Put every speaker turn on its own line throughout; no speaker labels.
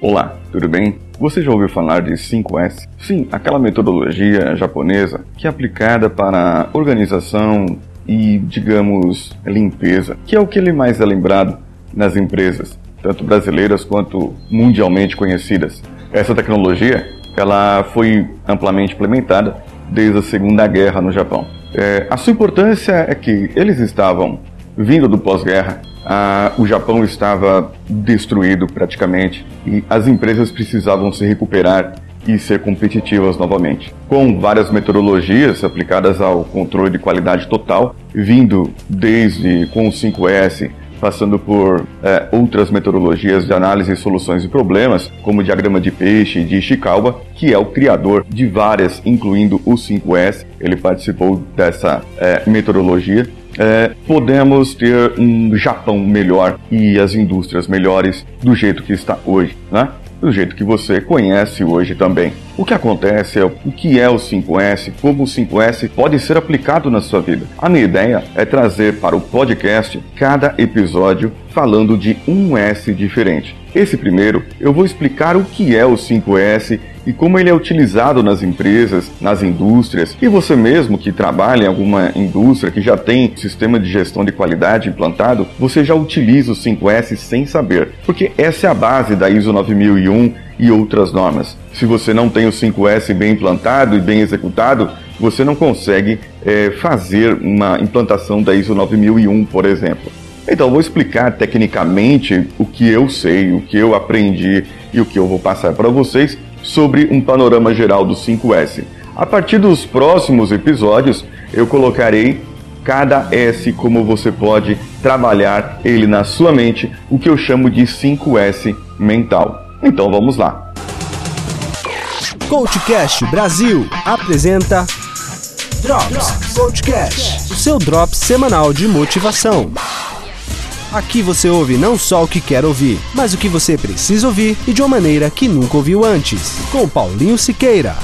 Olá, tudo bem? Você já ouviu falar de 5S? Sim, aquela metodologia japonesa que é aplicada para organização e, digamos, limpeza, que é o que ele mais é lembrado nas empresas, tanto brasileiras quanto mundialmente conhecidas. Essa tecnologia, ela foi amplamente implementada desde a Segunda Guerra no Japão. É, a sua importância é que eles estavam vindo do pós-guerra ah, o Japão estava destruído praticamente e as empresas precisavam se recuperar e ser competitivas novamente. Com várias metodologias aplicadas ao controle de qualidade total, vindo desde com o 5S, passando por é, outras metodologias de análise soluções de problemas, como o diagrama de peixe de Ishikawa, que é o criador de várias, incluindo o 5S. Ele participou dessa é, metodologia é, podemos ter um Japão melhor e as indústrias melhores do jeito que está hoje, né? do jeito que você conhece hoje também. O que acontece é o que é o 5S, como o 5S pode ser aplicado na sua vida. A minha ideia é trazer para o podcast cada episódio falando de um S diferente. Esse primeiro eu vou explicar o que é o 5S e como ele é utilizado nas empresas, nas indústrias, e você mesmo que trabalha em alguma indústria que já tem sistema de gestão de qualidade implantado, você já utiliza o 5S sem saber, porque essa é a base da ISO 9001 e outras normas. Se você não tem o 5S bem implantado e bem executado, você não consegue é, fazer uma implantação da ISO 9001, por exemplo. Então, vou explicar tecnicamente o que eu sei, o que eu aprendi e o que eu vou passar para vocês sobre um panorama geral do 5S. A partir dos próximos episódios, eu colocarei cada S como você pode trabalhar ele na sua mente, o que eu chamo de 5S mental. Então vamos lá.
Coachcast Brasil apresenta Drops Coachcast, o seu drop semanal de motivação. Aqui você ouve não só o que quer ouvir, mas o que você precisa ouvir e de uma maneira que nunca ouviu antes. Com Paulinho Siqueira.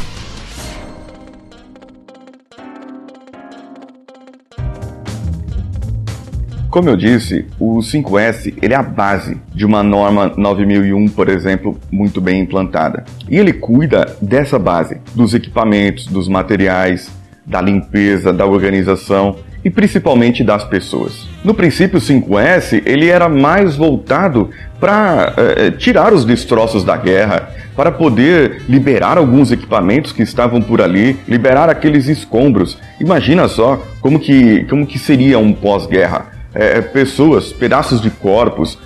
Como eu disse, o 5S ele é a base de uma norma 9001, por exemplo, muito bem implantada. E ele cuida dessa base, dos equipamentos, dos materiais, da limpeza, da organização e principalmente das pessoas. No princípio 5S, ele era mais voltado para eh, eh, tirar os destroços da guerra, para poder liberar alguns equipamentos que estavam por ali, liberar aqueles escombros. Imagina só como que, como que seria um pós-guerra. Eh, pessoas, pedaços de corpos,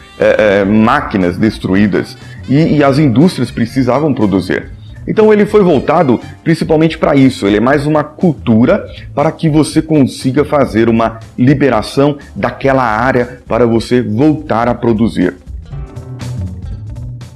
máquinas destruídas e, e as indústrias precisavam produzir. Então ele foi voltado principalmente para isso. Ele é mais uma cultura para que você consiga fazer uma liberação daquela área para você voltar a produzir.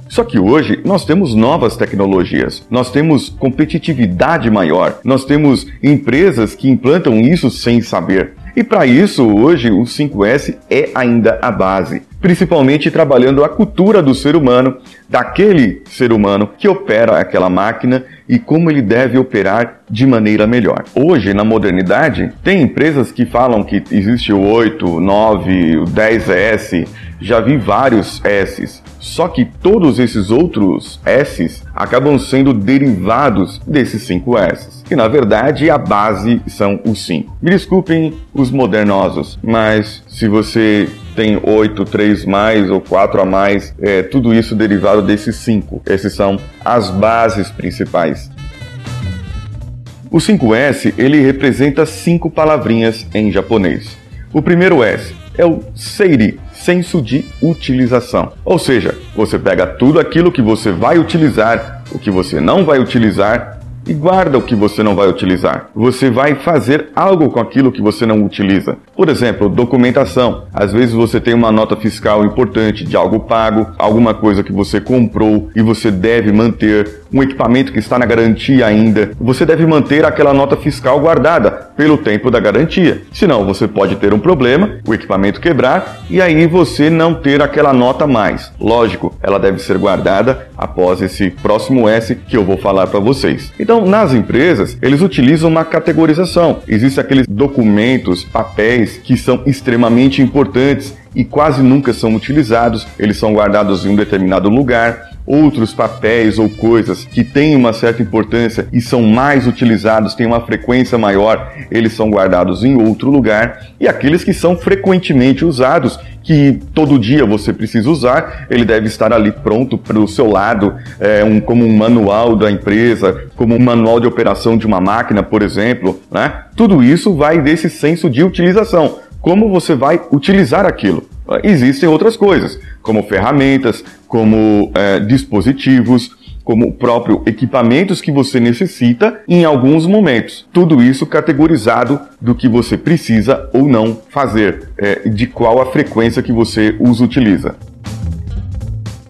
Só que hoje nós temos novas tecnologias, nós temos competitividade maior, nós temos empresas que implantam isso sem saber. E para isso, hoje, o 5S é ainda a base, principalmente trabalhando a cultura do ser humano, daquele ser humano que opera aquela máquina e como ele deve operar de maneira melhor. Hoje, na modernidade, tem empresas que falam que existe o 8, 9, o 10S, já vi vários S's. Só que todos esses outros S's acabam sendo derivados desses 5 S's, que na verdade a base são os 5. Me desculpem os modernosos, mas se você tem 8, 3 mais ou 4 a mais, é tudo isso derivado desses 5. Esses são as bases principais. O 5S ele representa cinco palavrinhas em japonês. O primeiro S é o seiri, senso de utilização. Ou seja, você pega tudo aquilo que você vai utilizar, o que você não vai utilizar e guarda o que você não vai utilizar. Você vai fazer algo com aquilo que você não utiliza. Por exemplo, documentação. Às vezes você tem uma nota fiscal importante de algo pago, alguma coisa que você comprou e você deve manter, um equipamento que está na garantia ainda. Você deve manter aquela nota fiscal guardada pelo tempo da garantia. Senão você pode ter um problema, o equipamento quebrar e aí você não ter aquela nota mais. Lógico, ela deve ser guardada após esse próximo S que eu vou falar para vocês. Então então, nas empresas, eles utilizam uma categorização. Existem aqueles documentos, papéis que são extremamente importantes e quase nunca são utilizados. Eles são guardados em um determinado lugar outros papéis ou coisas que têm uma certa importância e são mais utilizados, têm uma frequência maior, eles são guardados em outro lugar. E aqueles que são frequentemente usados, que todo dia você precisa usar, ele deve estar ali pronto para o seu lado, é, um, como um manual da empresa, como um manual de operação de uma máquina, por exemplo. Né? Tudo isso vai desse senso de utilização. Como você vai utilizar aquilo? Existem outras coisas, como ferramentas, como é, dispositivos, como próprio equipamentos que você necessita em alguns momentos. Tudo isso categorizado do que você precisa ou não fazer, é, de qual a frequência que você os utiliza.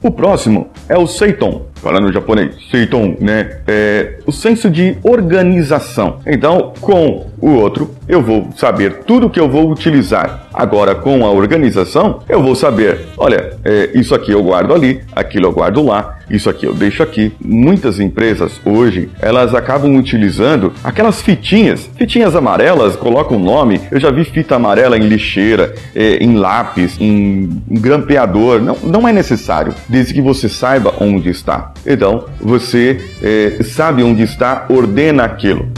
O próximo é o Seiton, falando japonês, Seiton, né? É o senso de organização. Então, com o outro, eu vou saber tudo que eu vou utilizar. Agora, com a organização, eu vou saber, olha, é, isso aqui eu guardo ali, aquilo eu guardo lá, isso aqui eu deixo aqui. Muitas empresas hoje, elas acabam utilizando aquelas fitinhas, fitinhas amarelas, colocam um nome. Eu já vi fita amarela em lixeira, é, em lápis, em, em grampeador. Não, não é necessário, desde que você saiba onde está. Então, você é, sabe onde está, ordena aquilo.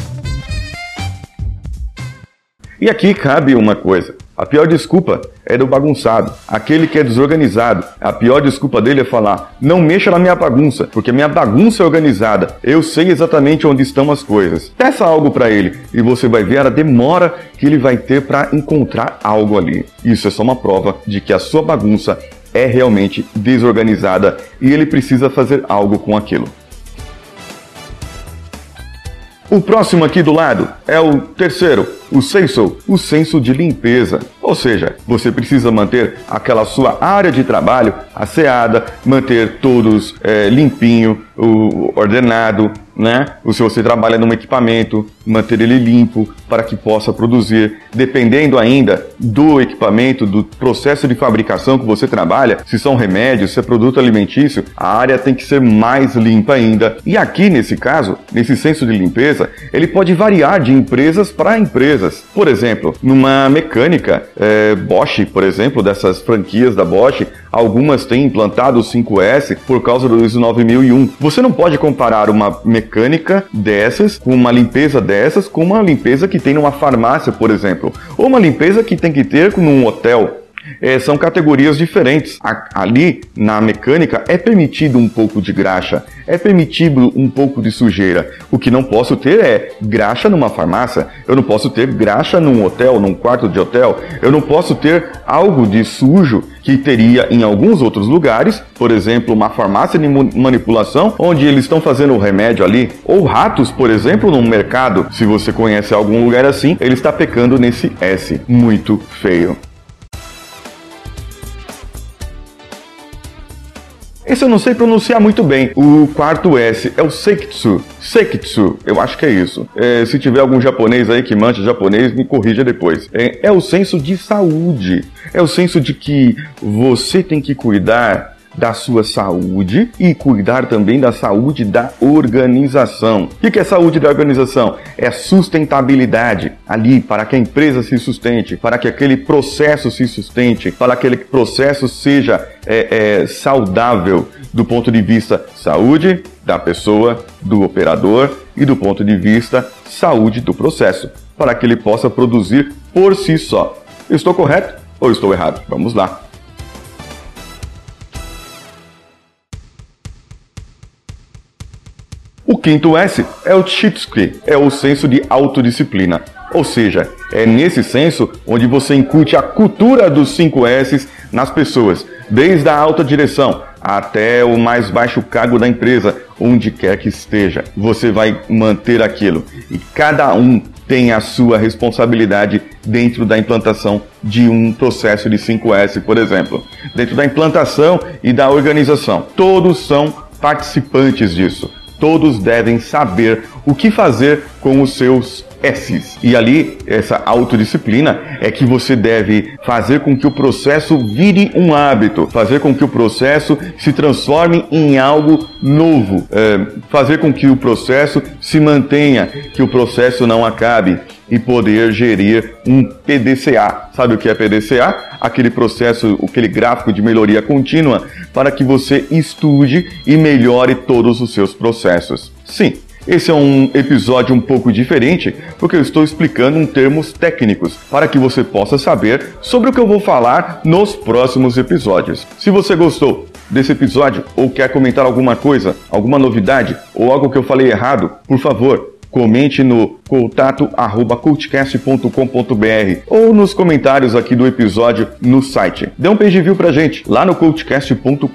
E aqui cabe uma coisa. A pior desculpa é do bagunçado, aquele que é desorganizado. A pior desculpa dele é falar: não mexa na minha bagunça, porque minha bagunça é organizada. Eu sei exatamente onde estão as coisas. Peça algo para ele e você vai ver a demora que ele vai ter para encontrar algo ali. Isso é só uma prova de que a sua bagunça é realmente desorganizada e ele precisa fazer algo com aquilo. O próximo aqui do lado é o terceiro, o senso, o senso de limpeza. Ou seja, você precisa manter aquela sua área de trabalho asseada, manter todos é, limpinho, ordenado, né? Ou se você trabalha num equipamento, manter ele limpo para que possa produzir. Dependendo ainda do equipamento, do processo de fabricação que você trabalha, se são remédios, se é produto alimentício, a área tem que ser mais limpa ainda. E aqui nesse caso, nesse senso de limpeza, ele pode variar de empresas para empresas. Por exemplo, numa mecânica, é, Bosch, por exemplo, dessas franquias da Bosch, algumas têm implantado o 5S por causa do ISO 9001. Você não pode comparar uma mecânica dessas com uma limpeza dessas com uma limpeza que tem numa farmácia, por exemplo, ou uma limpeza que tem que ter num hotel é, são categorias diferentes. A, ali, na mecânica, é permitido um pouco de graxa, é permitido um pouco de sujeira. O que não posso ter é graxa numa farmácia, eu não posso ter graxa num hotel, num quarto de hotel, eu não posso ter algo de sujo que teria em alguns outros lugares, por exemplo, uma farmácia de manipulação, onde eles estão fazendo o remédio ali, ou ratos, por exemplo, num mercado. Se você conhece algum lugar assim, ele está pecando nesse S. Muito feio. Esse eu não sei pronunciar muito bem. O quarto S é o Seikitsu. Seikitsu, eu acho que é isso. É, se tiver algum japonês aí que mancha japonês, me corrija depois. É, é o senso de saúde. É o senso de que você tem que cuidar da sua saúde e cuidar também da saúde da organização. O que é saúde da organização? É sustentabilidade ali para que a empresa se sustente, para que aquele processo se sustente, para que aquele processo seja é, é, saudável do ponto de vista saúde da pessoa, do operador e do ponto de vista saúde do processo, para que ele possa produzir por si só. estou correto ou estou errado? Vamos lá. O quinto S é o Chitsuki, é o senso de autodisciplina. Ou seja, é nesse senso onde você incute a cultura dos 5 S nas pessoas, desde a alta direção até o mais baixo cargo da empresa, onde quer que esteja. Você vai manter aquilo e cada um tem a sua responsabilidade dentro da implantação de um processo de 5S, por exemplo. Dentro da implantação e da organização. Todos são participantes disso todos devem saber o que fazer com os seus S's. E ali, essa autodisciplina é que você deve fazer com que o processo vire um hábito, fazer com que o processo se transforme em algo novo, é, fazer com que o processo se mantenha, que o processo não acabe e poder gerir um PDCA. Sabe o que é PDCA? Aquele processo, aquele gráfico de melhoria contínua para que você estude e melhore todos os seus processos. Sim, esse é um episódio um pouco diferente, porque eu estou explicando em termos técnicos, para que você possa saber sobre o que eu vou falar nos próximos episódios. Se você gostou desse episódio ou quer comentar alguma coisa, alguma novidade ou algo que eu falei errado, por favor, comente no contato arroba cultcast.com.br ou nos comentários aqui do episódio no site. Dê um page view pra gente lá no cultcast.com.br.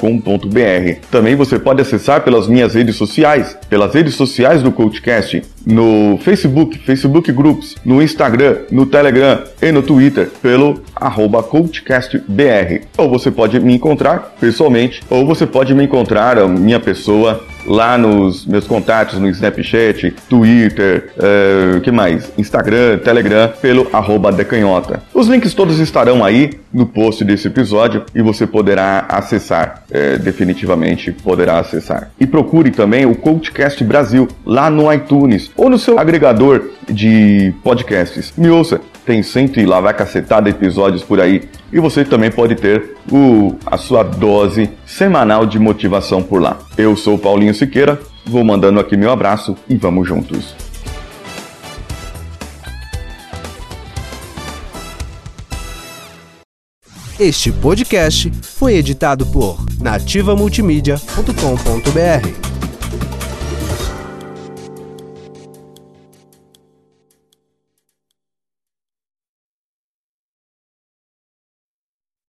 Também você pode acessar pelas minhas redes sociais, pelas redes sociais do Cultcast, no Facebook, Facebook Groups, no Instagram, no Telegram e no Twitter pelo arroba cultcastbr. Ou você pode me encontrar pessoalmente, ou você pode me encontrar, a minha pessoa, lá nos meus contatos no Snapchat, Twitter, uh, que mais? Instagram, Telegram, pelo arroba decanhota. Os links todos estarão aí no post desse episódio e você poderá acessar, é, definitivamente poderá acessar. E procure também o Coachcast Brasil lá no iTunes ou no seu agregador de podcasts. Me ouça, tem cento e lá vai cacetada episódios por aí e você também pode ter o, a sua dose semanal de motivação por lá. Eu sou Paulinho Siqueira, vou mandando aqui meu abraço e vamos juntos.
Este podcast foi editado por nativamultimídia.com.br.